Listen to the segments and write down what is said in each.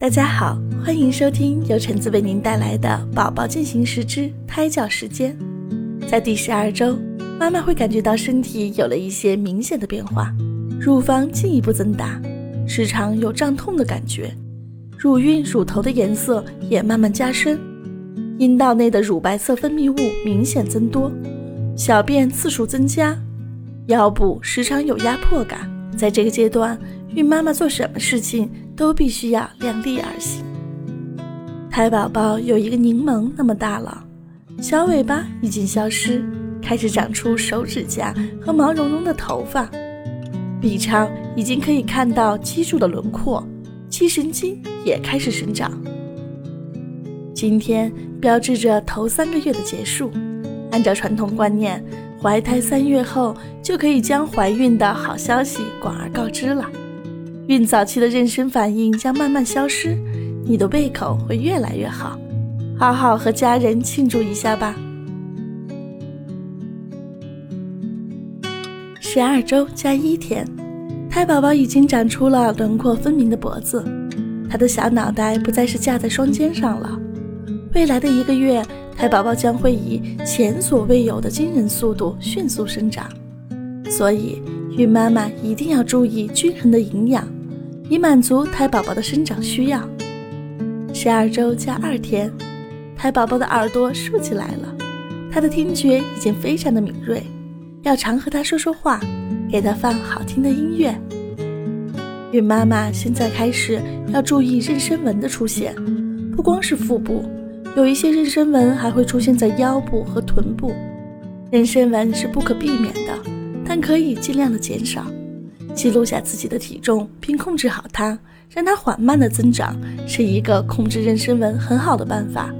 大家好，欢迎收听由橙子为您带来的《宝宝进行时之胎教时间》。在第十二周，妈妈会感觉到身体有了一些明显的变化，乳房进一步增大，时常有胀痛的感觉，乳晕、乳头的颜色也慢慢加深，阴道内的乳白色分泌物明显增多，小便次数增加，腰部时常有压迫感。在这个阶段，孕妈妈做什么事情都必须要量力而行。胎宝宝有一个柠檬那么大了，小尾巴已经消失，开始长出手指甲和毛茸茸的头发，B 超已经可以看到脊柱的轮廓，肌神经也开始生长。今天标志着头三个月的结束，按照传统观念。怀胎三月后，就可以将怀孕的好消息广而告之了。孕早期的妊娠反应将慢慢消失，你的胃口会越来越好，好好和家人庆祝一下吧。十二周加一天，胎宝宝已经长出了轮廓分明的脖子，他的小脑袋不再是架在双肩上了。未来的一个月。胎宝宝将会以前所未有的惊人速度迅速生长，所以孕妈妈一定要注意均衡的营养，以满足胎宝宝的生长需要。十二周加二天，胎宝宝的耳朵竖起来了，他的听觉已经非常的敏锐，要常和他说说话，给他放好听的音乐。孕妈妈现在开始要注意妊娠纹的出现，不光是腹部。有一些妊娠纹还会出现在腰部和臀部，妊娠纹是不可避免的，但可以尽量的减少。记录下自己的体重，并控制好它，让它缓慢的增长，是一个控制妊娠纹很好的办法。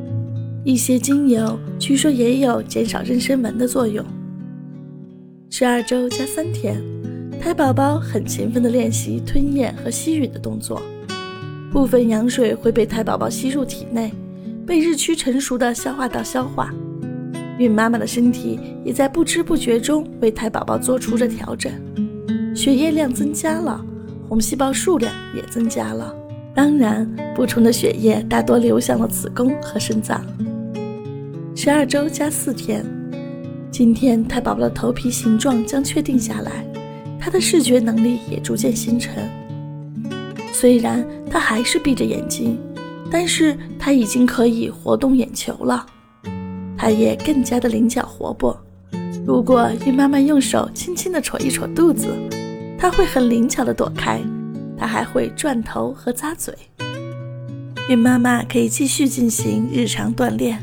一些精油据说也有减少妊娠纹的作用。十二周加三天，胎宝宝很勤奋的练习吞咽和吸吮的动作，部分羊水会被胎宝宝吸入体内。被日趋成熟的消化道消化，孕妈妈的身体也在不知不觉中为胎宝宝做出着调整，血液量增加了，红细胞数量也增加了。当然，补充的血液大多流向了子宫和肾脏。十二周加四天，今天胎宝宝的头皮形状将确定下来，他的视觉能力也逐渐形成。虽然他还是闭着眼睛。但是他已经可以活动眼球了，他也更加的灵巧活泼。如果孕妈妈用手轻轻地戳一戳肚子，他会很灵巧的躲开。他还会转头和咂嘴。孕妈妈可以继续进行日常锻炼，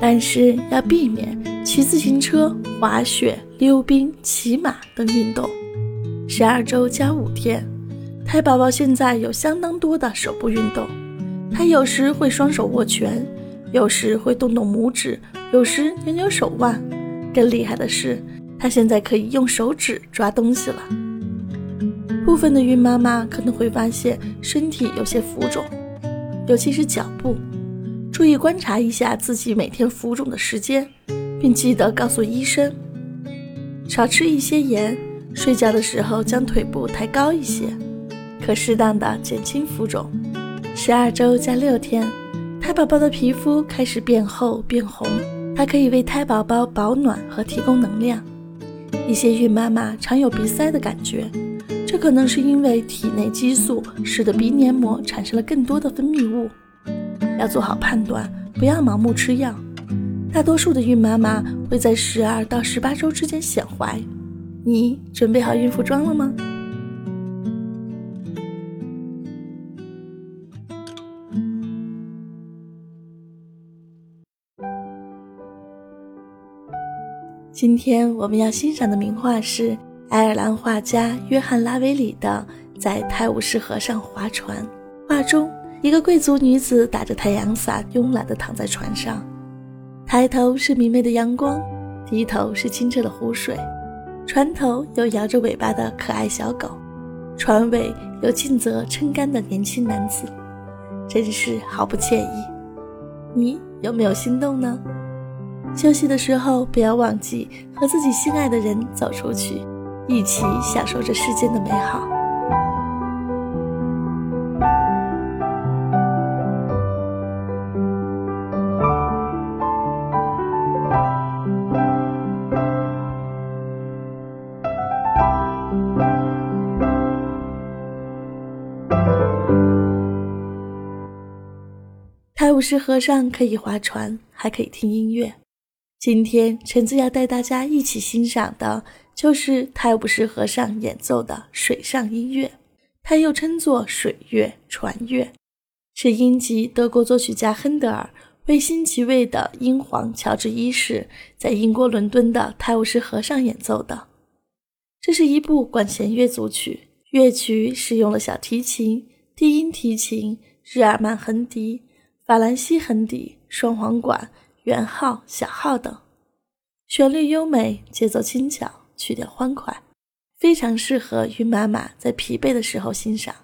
但是要避免骑自行车、滑雪、溜冰、骑马等运动。十二周加五天，胎宝宝现在有相当多的手部运动。他有时会双手握拳，有时会动动拇指，有时扭扭手腕。更厉害的是，他现在可以用手指抓东西了。部分的孕妈妈可能会发现身体有些浮肿，尤其是脚部，注意观察一下自己每天浮肿的时间，并记得告诉医生。少吃一些盐，睡觉的时候将腿部抬高一些，可适当的减轻浮肿。十二周加六天，胎宝宝的皮肤开始变厚变红，它可以为胎宝宝保暖和提供能量。一些孕妈妈常有鼻塞的感觉，这可能是因为体内激素使得鼻黏膜产生了更多的分泌物。要做好判断，不要盲目吃药。大多数的孕妈妈会在十二到十八周之间显怀。你准备好孕妇装了吗？今天我们要欣赏的名画是爱尔兰画家约翰·拉维里的《在泰晤士河上划船》。画中，一个贵族女子打着太阳伞，慵懒地躺在船上，抬头是明媚的阳光，低头是清澈的湖水，船头有摇着尾巴的可爱小狗，船尾有尽责撑杆的年轻男子，真是毫不惬意。你有没有心动呢？休息的时候，不要忘记和自己心爱的人走出去，一起享受着世间的美好。泰晤士河上可以划船还可以听音乐。今天橙子要带大家一起欣赏的就是泰晤士河上演奏的水上音乐，它又称作水乐、船乐，是英籍德国作曲家亨德尔为新即位的英皇乔治一世在英国伦敦的泰晤士河上演奏的。这是一部管弦乐组曲，乐曲使用了小提琴、低音提琴、日耳曼横笛、法兰西横笛、双簧管。圆号、小号等，旋律优美，节奏轻巧，去掉欢快，非常适合孕妈妈在疲惫的时候欣赏。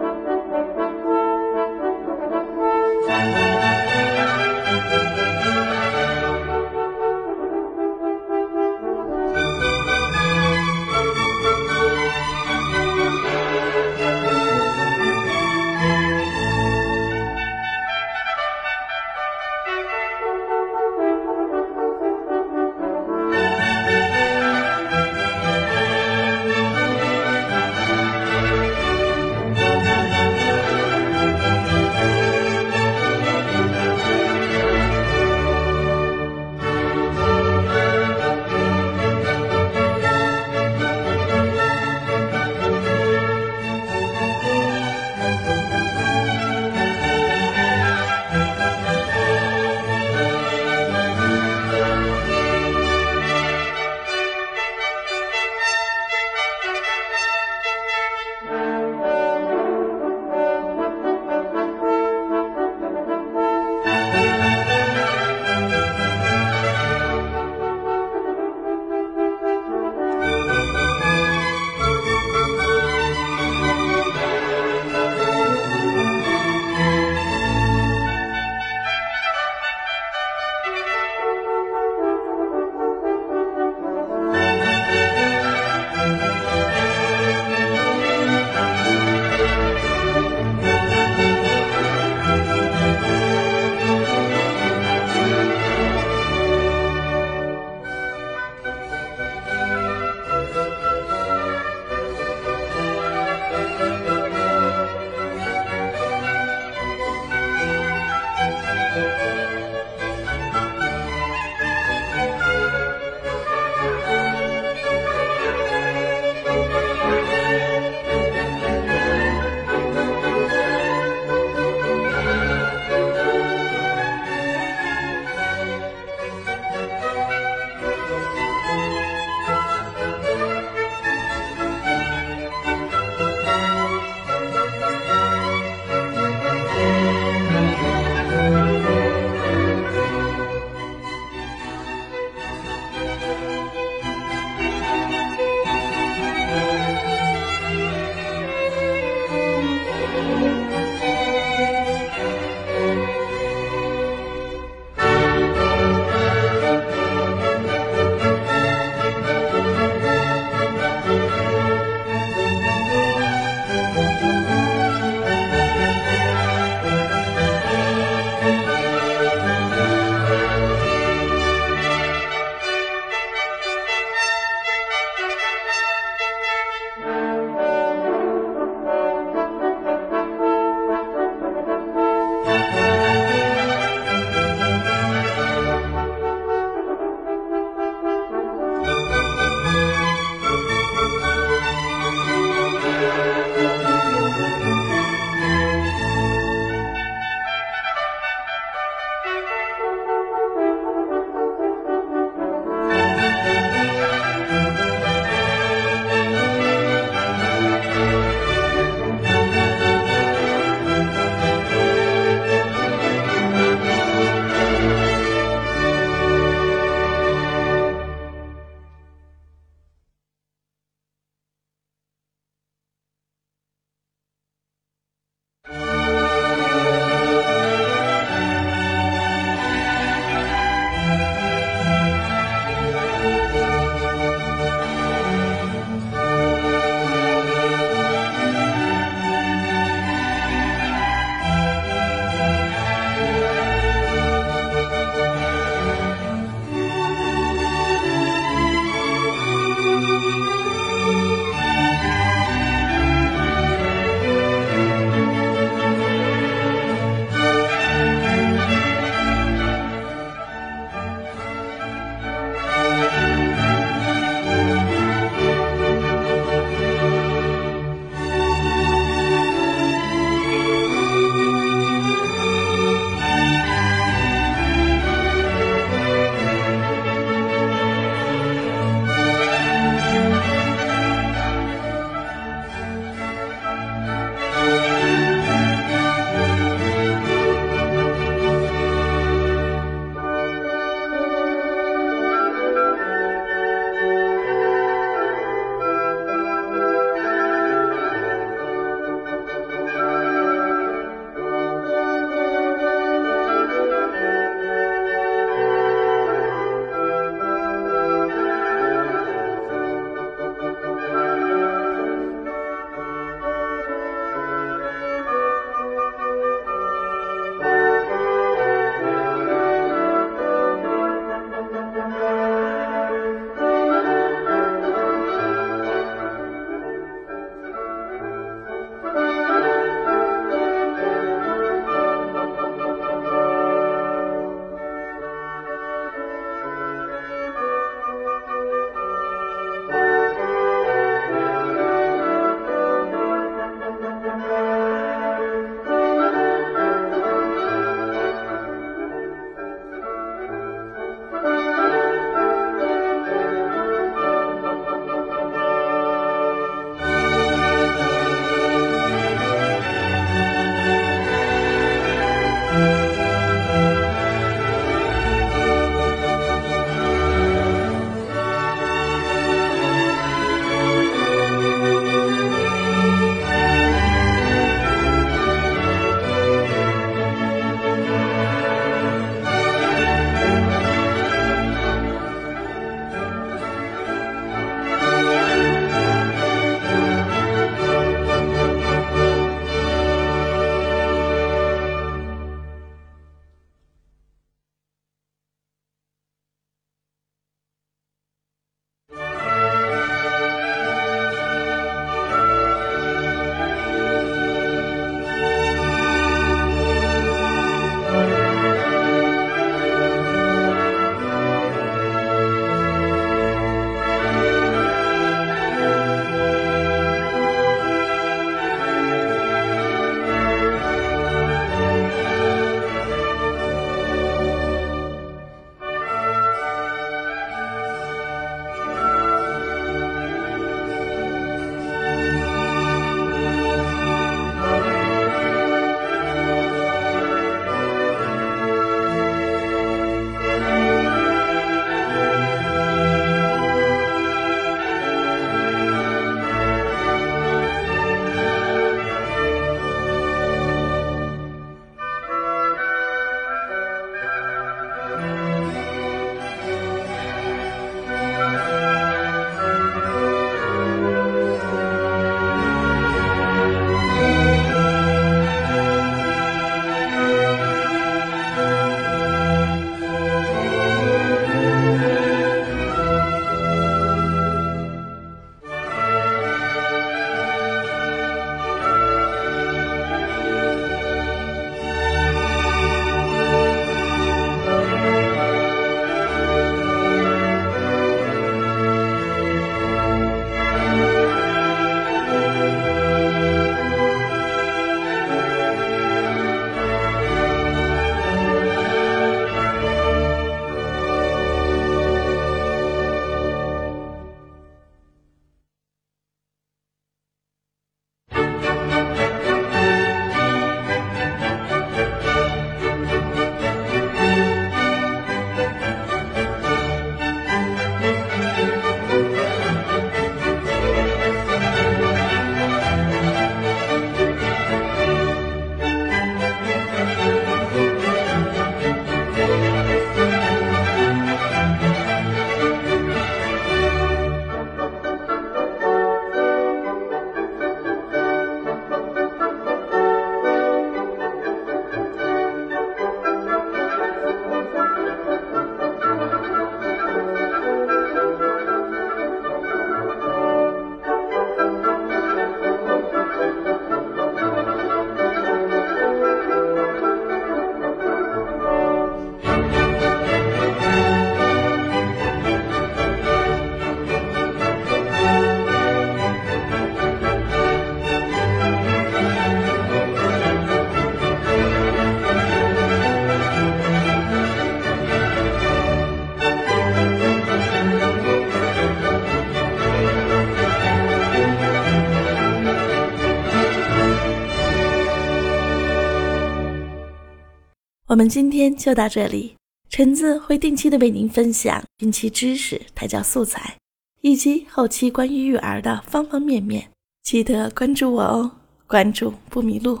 我们今天就到这里，橙子会定期的为您分享孕期知识、胎教素材，以及后期关于育儿的方方面面，记得关注我哦，关注不迷路。